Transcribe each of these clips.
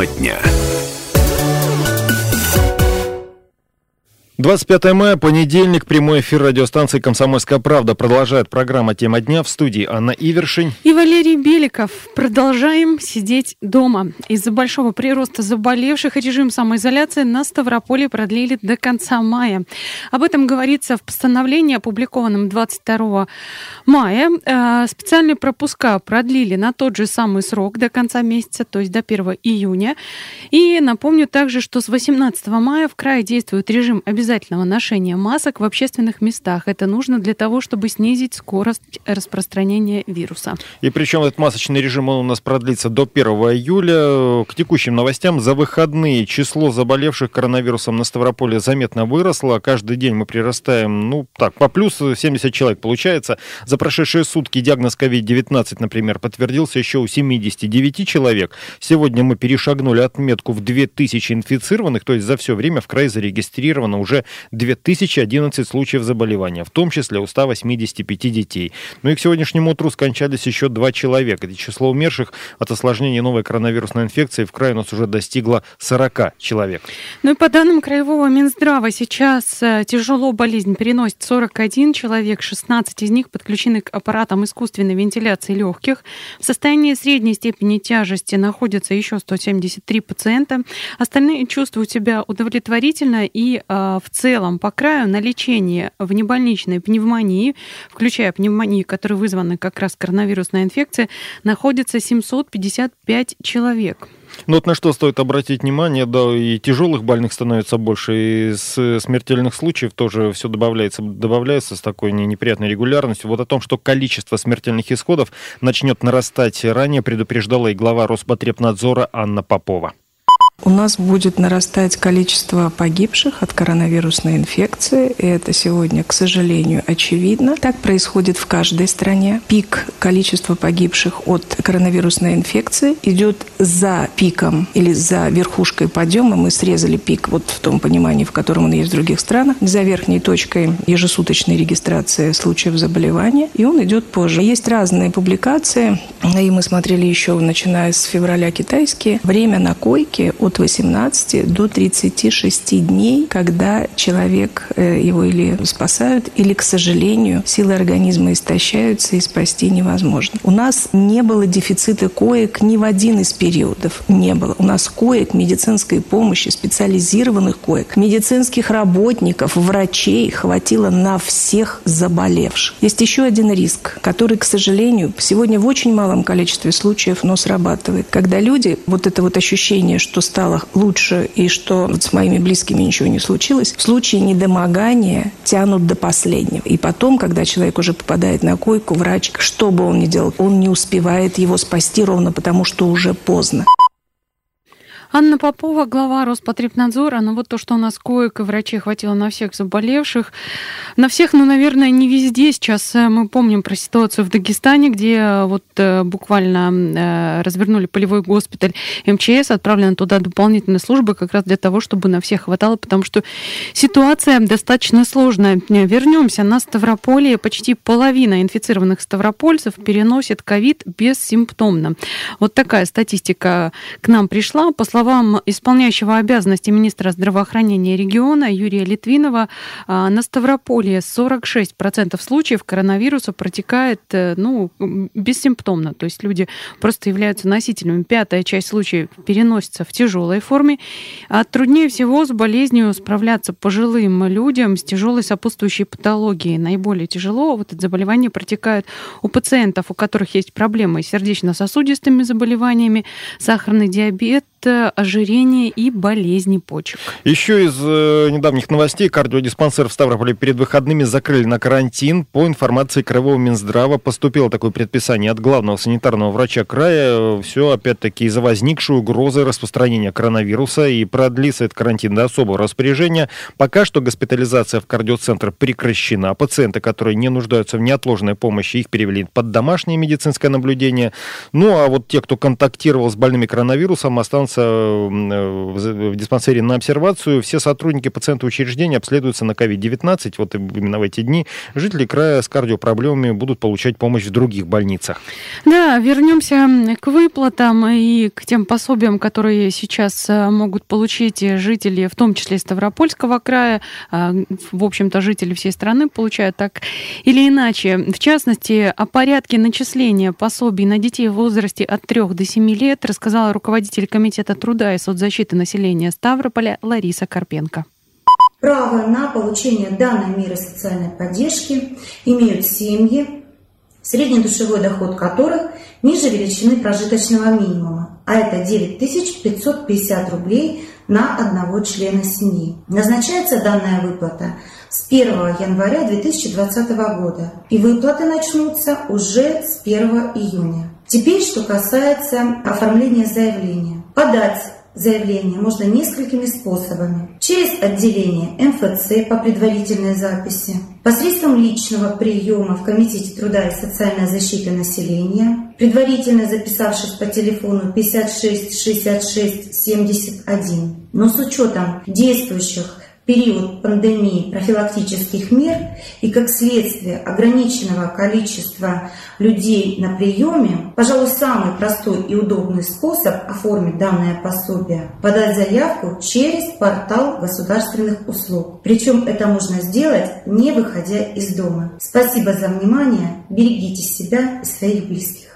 Тема дня. 25 мая, понедельник, прямой эфир радиостанции «Комсомольская правда». Продолжает программа «Тема дня» в студии Анна Ивершин. И Валерий Беликов. Продолжаем сидеть дома. Из-за большого прироста заболевших режим самоизоляции на Ставрополе продлили до конца мая. Об этом говорится в постановлении, опубликованном 22 мая. Э, специальные пропуска продлили на тот же самый срок до конца месяца, то есть до 1 июня. И напомню также, что с 18 мая в крае действует режим обязательного обязательного ношения масок в общественных местах. Это нужно для того, чтобы снизить скорость распространения вируса. И причем этот масочный режим он у нас продлится до 1 июля. К текущим новостям за выходные число заболевших коронавирусом на Ставрополе заметно выросло. Каждый день мы прирастаем, ну так, по плюс 70 человек получается. За прошедшие сутки диагноз COVID-19, например, подтвердился еще у 79 человек. Сегодня мы перешагнули отметку в 2000 инфицированных, то есть за все время в крае зарегистрировано уже 2011 случаев заболевания, в том числе у 185 детей. Ну и к сегодняшнему утру скончались еще два человека. Это число умерших от осложнений новой коронавирусной инфекции в крае у нас уже достигло 40 человек. Ну и по данным Краевого Минздрава, сейчас э, тяжело болезнь переносит 41 человек, 16 из них подключены к аппаратам искусственной вентиляции легких. В состоянии средней степени тяжести находятся еще 173 пациента. Остальные чувствуют себя удовлетворительно и э, в целом по краю на лечение в небольничной пневмонии, включая пневмонию, которая вызвана как раз коронавирусной инфекцией, находится 755 человек. Ну вот на что стоит обратить внимание, да, и тяжелых больных становится больше, и с смертельных случаев тоже все добавляется, добавляется с такой неприятной регулярностью. Вот о том, что количество смертельных исходов начнет нарастать ранее, предупреждала и глава Роспотребнадзора Анна Попова. У нас будет нарастать количество погибших от коронавирусной инфекции. И это сегодня, к сожалению, очевидно. Так происходит в каждой стране. Пик количества погибших от коронавирусной инфекции идет за пиком или за верхушкой подъема. Мы срезали пик вот в том понимании, в котором он есть в других странах, за верхней точкой ежесуточной регистрации случаев заболевания. И он идет позже. Есть разные публикации, и мы смотрели еще, начиная с февраля китайские. Время на койке от от 18 до 36 дней, когда человек э, его или спасают, или, к сожалению, силы организма истощаются и спасти невозможно. У нас не было дефицита коек ни в один из периодов. Не было. У нас коек медицинской помощи, специализированных коек, медицинских работников, врачей хватило на всех заболевших. Есть еще один риск, который, к сожалению, сегодня в очень малом количестве случаев, но срабатывает. Когда люди, вот это вот ощущение, что стало стало лучше и что вот с моими близкими ничего не случилось, в случае недомогания тянут до последнего. И потом, когда человек уже попадает на койку, врач, что бы он ни делал, он не успевает его спасти ровно потому, что уже поздно. Анна Попова, глава Роспотребнадзора. Ну вот то, что у нас коек и врачей хватило на всех заболевших. На всех, ну, наверное, не везде. Сейчас э, мы помним про ситуацию в Дагестане, где э, вот э, буквально развернули полевой госпиталь МЧС, отправлены туда дополнительные службы как раз для того, чтобы на всех хватало, потому что ситуация достаточно сложная. Вернемся на Ставрополье. Почти половина инфицированных ставропольцев переносит ковид бессимптомно. Вот такая статистика к нам пришла. По словам исполняющего обязанности министра здравоохранения региона Юрия Литвинова, а, на Ставрополье 46% случаев коронавируса протекает э, ну, бессимптомно. То есть люди просто являются носителями. Пятая часть случаев переносится в тяжелой форме. А труднее всего с болезнью справляться пожилым людям с тяжелой сопутствующей патологией. Наиболее тяжело вот это заболевание протекает у пациентов, у которых есть проблемы с сердечно-сосудистыми заболеваниями, сахарный диабет, ожирение и болезни почек. Еще из э, недавних новостей кардиодиспансер в Ставрополе перед выходными закрыли на карантин. По информации Краевого Минздрава поступило такое предписание от главного санитарного врача края. Все, опять-таки, из-за возникшей угрозы распространения коронавируса и продлится этот карантин до особого распоряжения. Пока что госпитализация в кардиоцентр прекращена. Пациенты, которые не нуждаются в неотложной помощи, их перевели под домашнее медицинское наблюдение. Ну, а вот те, кто контактировал с больными коронавирусом, останутся остался в диспансере на обсервацию. Все сотрудники пациента учреждения обследуются на COVID-19. Вот именно в эти дни жители края с кардиопроблемами будут получать помощь в других больницах. Да, вернемся к выплатам и к тем пособиям, которые сейчас могут получить жители, в том числе Ставропольского края. В общем-то, жители всей страны получают так или иначе. В частности, о порядке начисления пособий на детей в возрасте от 3 до 7 лет рассказала руководитель Комитета труда и соцзащиты населения Ставрополя Лариса Карпенко. Право на получение данной меры социальной поддержки имеют семьи, средний душевой доход которых ниже величины прожиточного минимума, а это 9550 рублей на одного члена семьи. Назначается данная выплата с 1 января 2020 года, и выплаты начнутся уже с 1 июня. Теперь, что касается оформления заявления. Подать заявление можно несколькими способами. Через отделение МФЦ по предварительной записи, посредством личного приема в Комитете труда и социальной защиты населения, предварительно записавшись по телефону 56 66 71. Но с учетом действующих период пандемии профилактических мер и как следствие ограниченного количества людей на приеме, пожалуй, самый простой и удобный способ оформить данное пособие – подать заявку через портал государственных услуг. Причем это можно сделать, не выходя из дома. Спасибо за внимание, берегите себя и своих близких.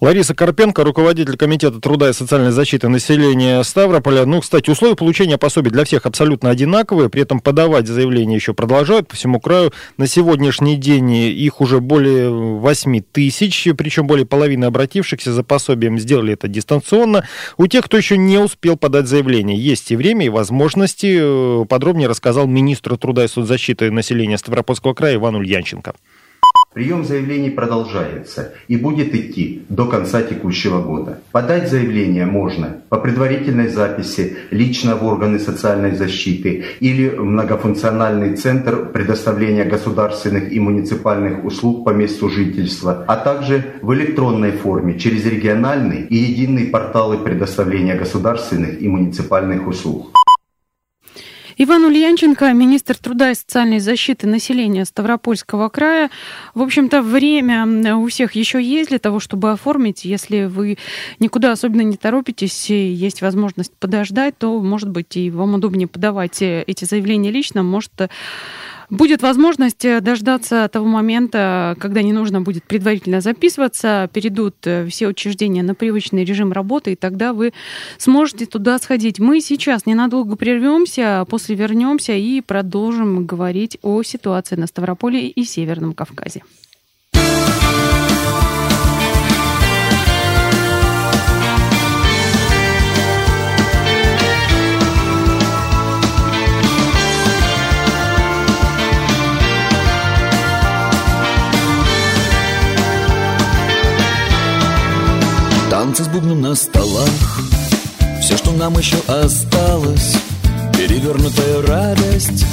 Лариса Карпенко, руководитель Комитета труда и социальной защиты населения Ставрополя. Ну, кстати, условия получения пособий для всех абсолютно одинаковые, при этом подавать заявления еще продолжают по всему краю. На сегодняшний день их уже более 8 тысяч, причем более половины обратившихся за пособием сделали это дистанционно. У тех, кто еще не успел подать заявление, есть и время, и возможности. Подробнее рассказал министр труда и соцзащиты населения Ставропольского края Иван Ульянченко. Прием заявлений продолжается и будет идти до конца текущего года. Подать заявление можно по предварительной записи лично в органы социальной защиты или в многофункциональный центр предоставления государственных и муниципальных услуг по месту жительства, а также в электронной форме через региональные и единые порталы предоставления государственных и муниципальных услуг. Иван Ульянченко, министр труда и социальной защиты населения Ставропольского края. В общем-то, время у всех еще есть для того, чтобы оформить. Если вы никуда особенно не торопитесь, и есть возможность подождать, то, может быть, и вам удобнее подавать эти заявления лично. Может, Будет возможность э, дождаться того момента, когда не нужно будет предварительно записываться, перейдут э, все учреждения на привычный режим работы, и тогда вы сможете туда сходить. Мы сейчас ненадолго прервемся, а после вернемся и продолжим говорить о ситуации на Ставрополе и Северном Кавказе. Танцы с бубном на столах. Все, что нам еще осталось. Перевернутая радость.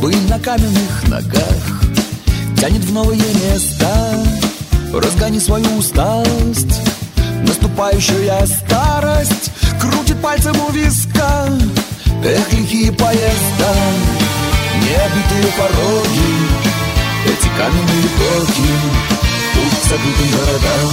Пыль на каменных ногах. Тянет в новые места Разгони свою усталость. Наступающая старость Крутит пальцем у виска. Эх, лихие поезда Необитые пороги Эти каменные токи Путь к забытым городам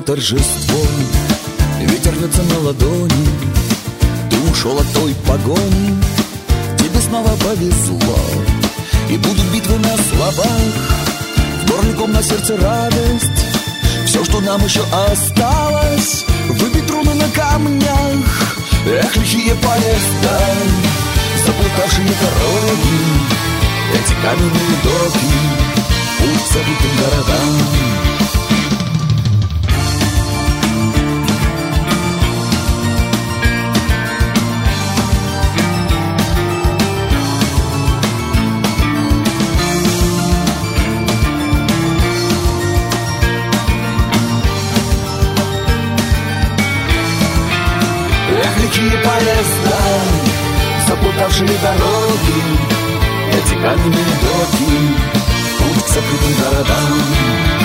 неподдельное торжество Ветер рвется на ладони Ты ушел от той погони. Тебе снова повезло И будут битвы на словах. В горле ком на сердце радость Все, что нам еще осталось. Выбить руны на камнях Эх, лихие поезда Заплутавшие дороги Эти каменные доки Путь забытым городам летучие поезда, запутавшие дороги, эти каменные доки, путь к закрытым городам.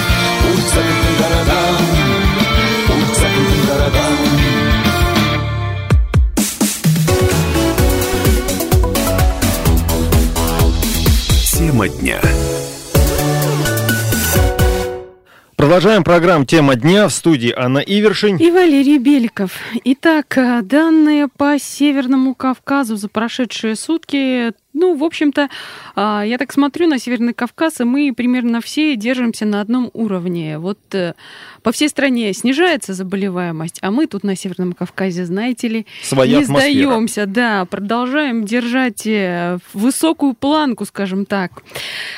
Продолжаем программу «Тема дня» в студии Анна Ивершин и Валерий Беликов. Итак, э, данные по Северному Кавказу за прошедшие сутки ну, в общем-то, а, я так смотрю на Северный Кавказ, и мы примерно все держимся на одном уровне. Вот э, по всей стране снижается заболеваемость, а мы тут на Северном Кавказе, знаете ли, Своя не сдаемся, да, продолжаем держать э, высокую планку, скажем так.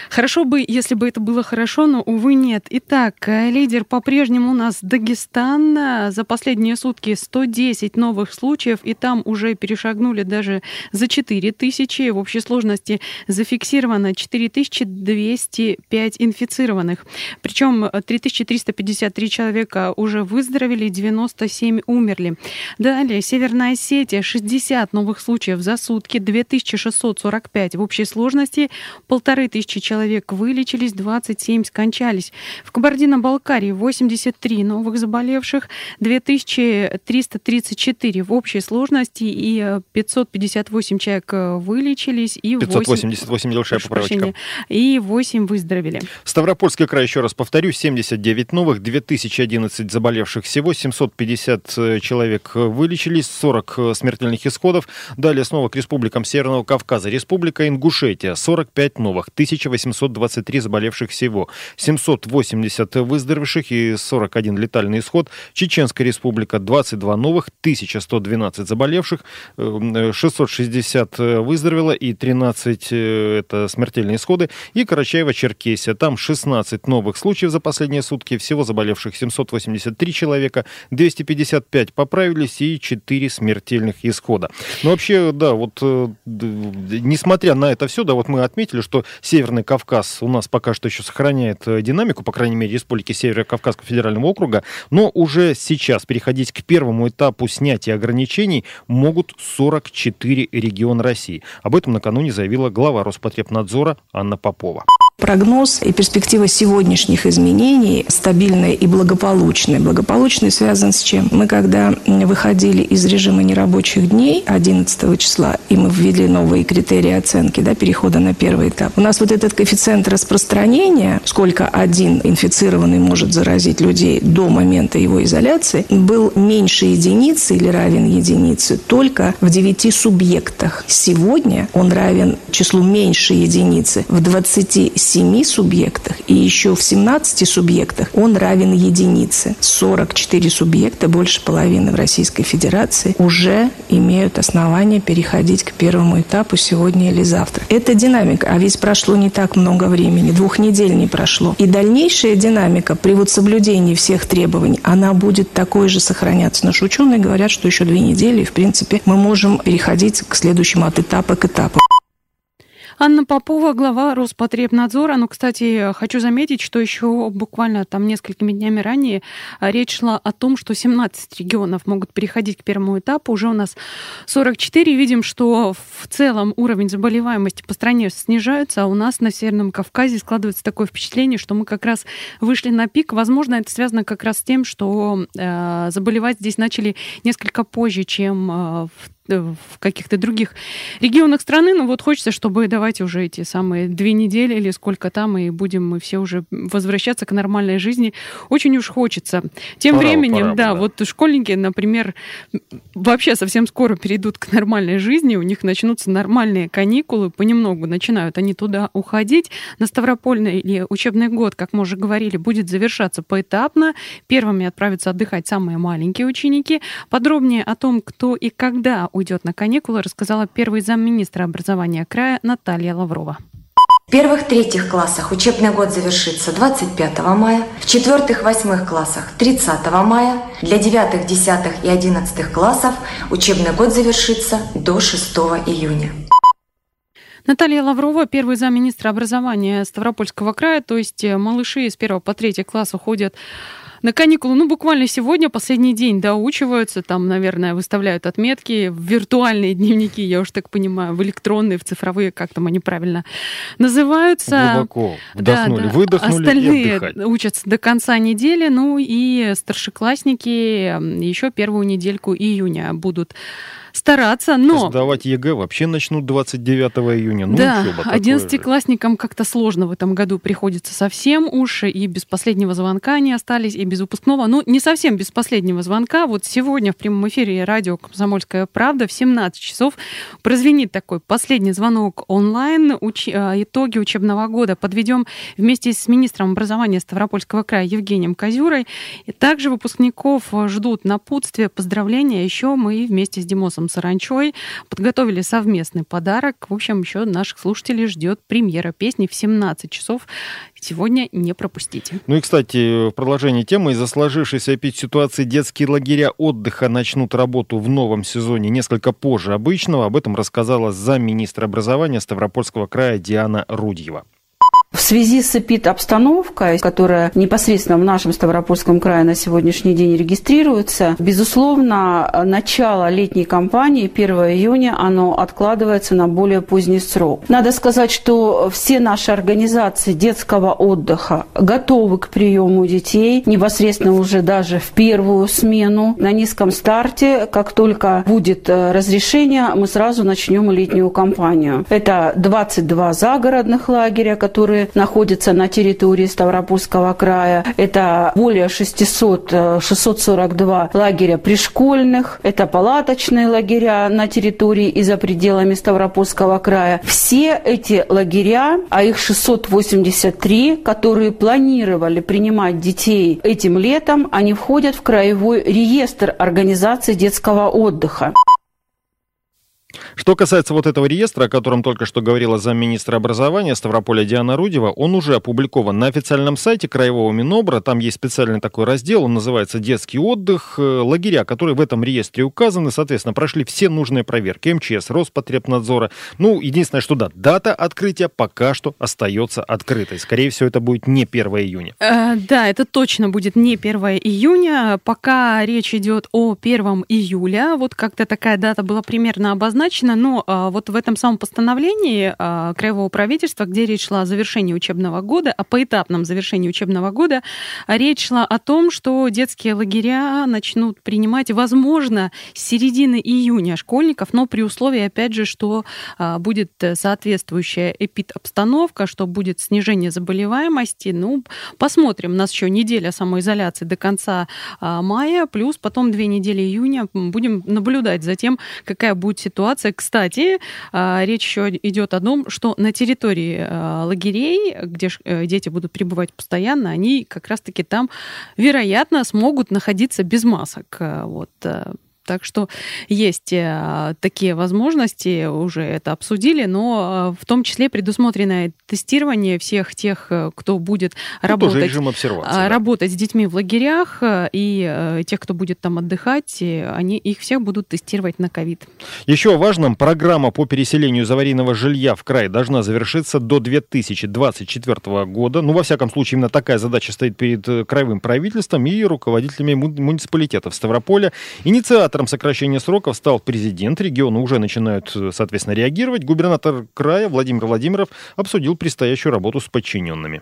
Хорошо бы, если бы это было хорошо, но, увы, нет. Итак, э, лидер по-прежнему у нас Дагестан. За последние сутки 110 новых случаев, и там уже перешагнули даже за 4 тысячи. В общей сложности зафиксировано 4205 инфицированных. Причем 3353 человека уже выздоровели, 97 умерли. Далее, Северная Осетия, 60 новых случаев за сутки, 2645 в общей сложности, полторы тысячи человек вылечились, 27 скончались. В Кабардино-Балкарии 83 новых заболевших, 2334 в общей сложности и 558 человек вылечились, и 588 небольшая поправочка. И 8 выздоровели. Ставропольский край, еще раз повторю, 79 новых, 2011 заболевших всего, 750 э, человек вылечились, 40 э, смертельных исходов. Далее снова к республикам Северного Кавказа. Республика Ингушетия, 45 новых, 1823 заболевших всего, 780 выздоровевших и 41 летальный исход. Чеченская республика, 22 новых, 1112 заболевших, 660 э, выздоровело и 13 э, это смертельные исходы, и Карачаево-Черкесия. Там 16 новых случаев за последние сутки, всего заболевших 783 человека, 255 поправились и 4 смертельных исхода. Но вообще, да, вот э, несмотря на это все, да, вот мы отметили, что Северный Кавказ у нас пока что еще сохраняет э, динамику, по крайней мере, Республики Северо-Кавказского федерального округа, но уже сейчас переходить к первому этапу снятия ограничений могут 44 региона России. Об этом накануне накануне заявила глава Роспотребнадзора Анна Попова. Прогноз и перспектива сегодняшних изменений стабильные и благополучные. Благополучные связан с чем? Мы когда выходили из режима нерабочих дней 11 числа, и мы ввели новые критерии оценки да, перехода на первый этап, у нас вот этот коэффициент распространения, сколько один инфицированный может заразить людей до момента его изоляции, был меньше единицы или равен единице только в 9 субъектах. Сегодня он равен числу меньше единицы в 27 7 субъектах и еще в 17 субъектах он равен единице. 44 субъекта, больше половины в Российской Федерации, уже имеют основания переходить к первому этапу сегодня или завтра. Это динамика, а ведь прошло не так много времени, двух недель не прошло. И дальнейшая динамика при вот соблюдении всех требований, она будет такой же сохраняться. Наши ученые говорят, что еще две недели, и, в принципе, мы можем переходить к следующему от этапа к этапу. Анна Попова, глава Роспотребнадзора. Ну, кстати, хочу заметить, что еще буквально там несколькими днями ранее а, речь шла о том, что 17 регионов могут переходить к первому этапу. Уже у нас 44. Видим, что в целом уровень заболеваемости по стране снижается, а у нас на Северном Кавказе складывается такое впечатление, что мы как раз вышли на пик. Возможно, это связано как раз с тем, что э, заболевать здесь начали несколько позже, чем э, в в каких-то других регионах страны. Но вот хочется, чтобы давайте уже эти самые две недели или сколько там, и будем мы все уже возвращаться к нормальной жизни. Очень уж хочется. Тем пора, временем, пора, да, да, вот школьники, например, вообще совсем скоро перейдут к нормальной жизни, у них начнутся нормальные каникулы, понемногу начинают они туда уходить. На Ставропольный или учебный год, как мы уже говорили, будет завершаться поэтапно. Первыми отправятся отдыхать самые маленькие ученики. Подробнее о том, кто и когда уйдет на каникулы, рассказала первый замминистра образования края Наталья Лаврова. В первых-третьих классах учебный год завершится 25 мая, в четвертых-восьмых классах 30 мая, для девятых, десятых и одиннадцатых классов учебный год завершится до 6 июня. Наталья Лаврова, первый замминистра образования Ставропольского края, то есть малыши из первого по третий класс уходят На каникулы, ну, буквально сегодня, последний день доучиваются, там, наверное, выставляют отметки в виртуальные дневники, я уж так понимаю, в электронные, в цифровые, как там они правильно называются. Глубоко вдохнули, да, да. выдохнули Остальные учатся до конца недели, ну и старшеклассники еще первую недельку июня будут стараться, но... Сдавать ЕГЭ вообще начнут 29 июня. Ну, да, одиннадцатиклассникам как-то сложно в этом году приходится совсем уж, и без последнего звонка они остались, и без выпускного. Ну, не совсем без последнего звонка. Вот сегодня в прямом эфире радио «Комсомольская правда» в 17 часов прозвенит такой последний звонок онлайн. Уч... А, итоги учебного года подведем вместе с министром образования Ставропольского края Евгением Козюрой. И также выпускников ждут напутствия, поздравления. Еще мы вместе с Димосом Саранчой подготовили совместный подарок. В общем, еще наших слушателей ждет премьера песни в 17 часов. Сегодня не пропустите. Ну и, кстати, в продолжении темы, из-за сложившейся опять ситуации детские лагеря отдыха начнут работу в новом сезоне несколько позже обычного. Об этом рассказала замминистра образования Ставропольского края Диана Рудьева. В связи с эпид-обстановкой, которая непосредственно в нашем Ставропольском крае на сегодняшний день регистрируется, безусловно, начало летней кампании 1 июня, оно откладывается на более поздний срок. Надо сказать, что все наши организации детского отдыха готовы к приему детей непосредственно уже даже в первую смену на низком старте. Как только будет э, разрешение, мы сразу начнем летнюю кампанию. Это 22 загородных лагеря, которые которые находятся на территории Ставропольского края. Это более 600, 642 э, лагеря пришкольных, это палаточные лагеря на территории и за пределами Ставропольского края. Все эти лагеря, а их 683, которые планировали принимать детей этим летом, они входят в краевой реестр организации детского отдыха. Что касается вот этого реестра, о котором только что говорила замминистра образования Ставрополя Диана Рудева, он уже опубликован на официальном сайте Краевого Минобра. Там есть специальный такой раздел, он называется «Детский отдых». Э, лагеря, которые в этом реестре указаны, соответственно, прошли все нужные проверки МЧС, Роспотребнадзора. Ну, единственное, что да, дата открытия пока что остается открытой. Скорее всего, это будет не 1 июня. Э, да, это точно будет не 1 июня. Пока речь идет о 1 июля. Вот как-то такая дата была примерно обозначена однозначно, но а, вот в этом самом постановлении а, Краевого правительства, где речь шла о завершении учебного года, о поэтапном завершении учебного года, речь шла о том, что детские лагеря начнут принимать, возможно, с середины июня школьников, но при условии, опять же, что а, будет соответствующая эпид-обстановка, что будет снижение заболеваемости. Ну, посмотрим. У нас еще неделя самоизоляции до конца а, мая, плюс потом две недели июня. Будем наблюдать за тем, какая будет ситуация. Кстати, а, речь еще идет о том, что на территории а, лагерей, где э, дети будут пребывать постоянно, они как раз-таки там, вероятно, смогут находиться без масок. Вот э, так что есть э, такие возможности, уже это обсудили, но э, в том числе предусмотрено тестирование всех тех, э, кто будет Тут работать, режим обсервации, да. работать с детьми в лагерях, и тех, кто будет там отдыхать, они их всех будут тестировать на ковид. Еще о важном. Программа по переселению из аварийного жилья в край должна завершиться до 2024 года. Ну, во всяком случае, именно такая задача стоит перед краевым правительством и руководителями муниципалитетов Ставрополя. Инициатор Инициатором сокращения сроков стал президент. Регионы уже начинают, соответственно, реагировать. Губернатор края Владимир Владимиров обсудил предстоящую работу с подчиненными.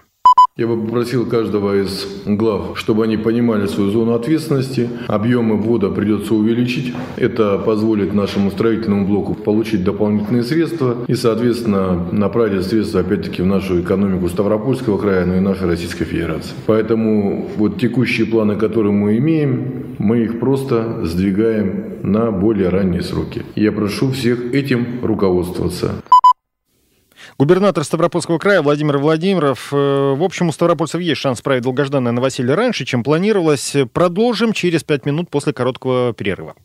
Я бы попросил каждого из глав, чтобы они понимали свою зону ответственности. Объемы ввода придется увеличить. Это позволит нашему строительному блоку получить дополнительные средства и, соответственно, направить средства, опять-таки, в нашу экономику Ставропольского края, но и нашей Российской Федерации. Поэтому вот текущие планы, которые мы имеем, мы их просто сдвигаем на более ранние сроки. Я прошу всех этим руководствоваться. Губернатор Ставропольского края Владимир Владимиров. Э, в общем, у ставропольцев есть шанс справить долгожданное новоселье раньше, чем планировалось. Продолжим через пять минут после короткого перерыва.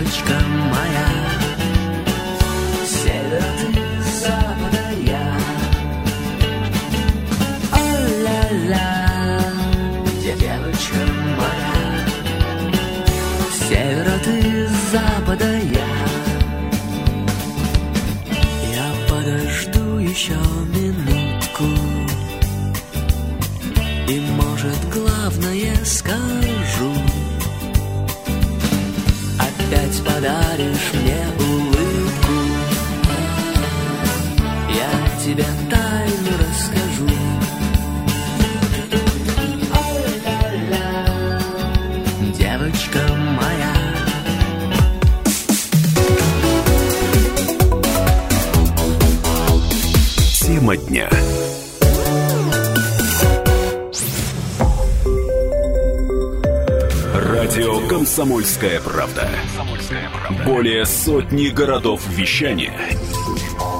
Девочка моя тебе тайну расскажу Девочка моя Тема дня. Радио «Комсомольская правда». Более сотни городов вещания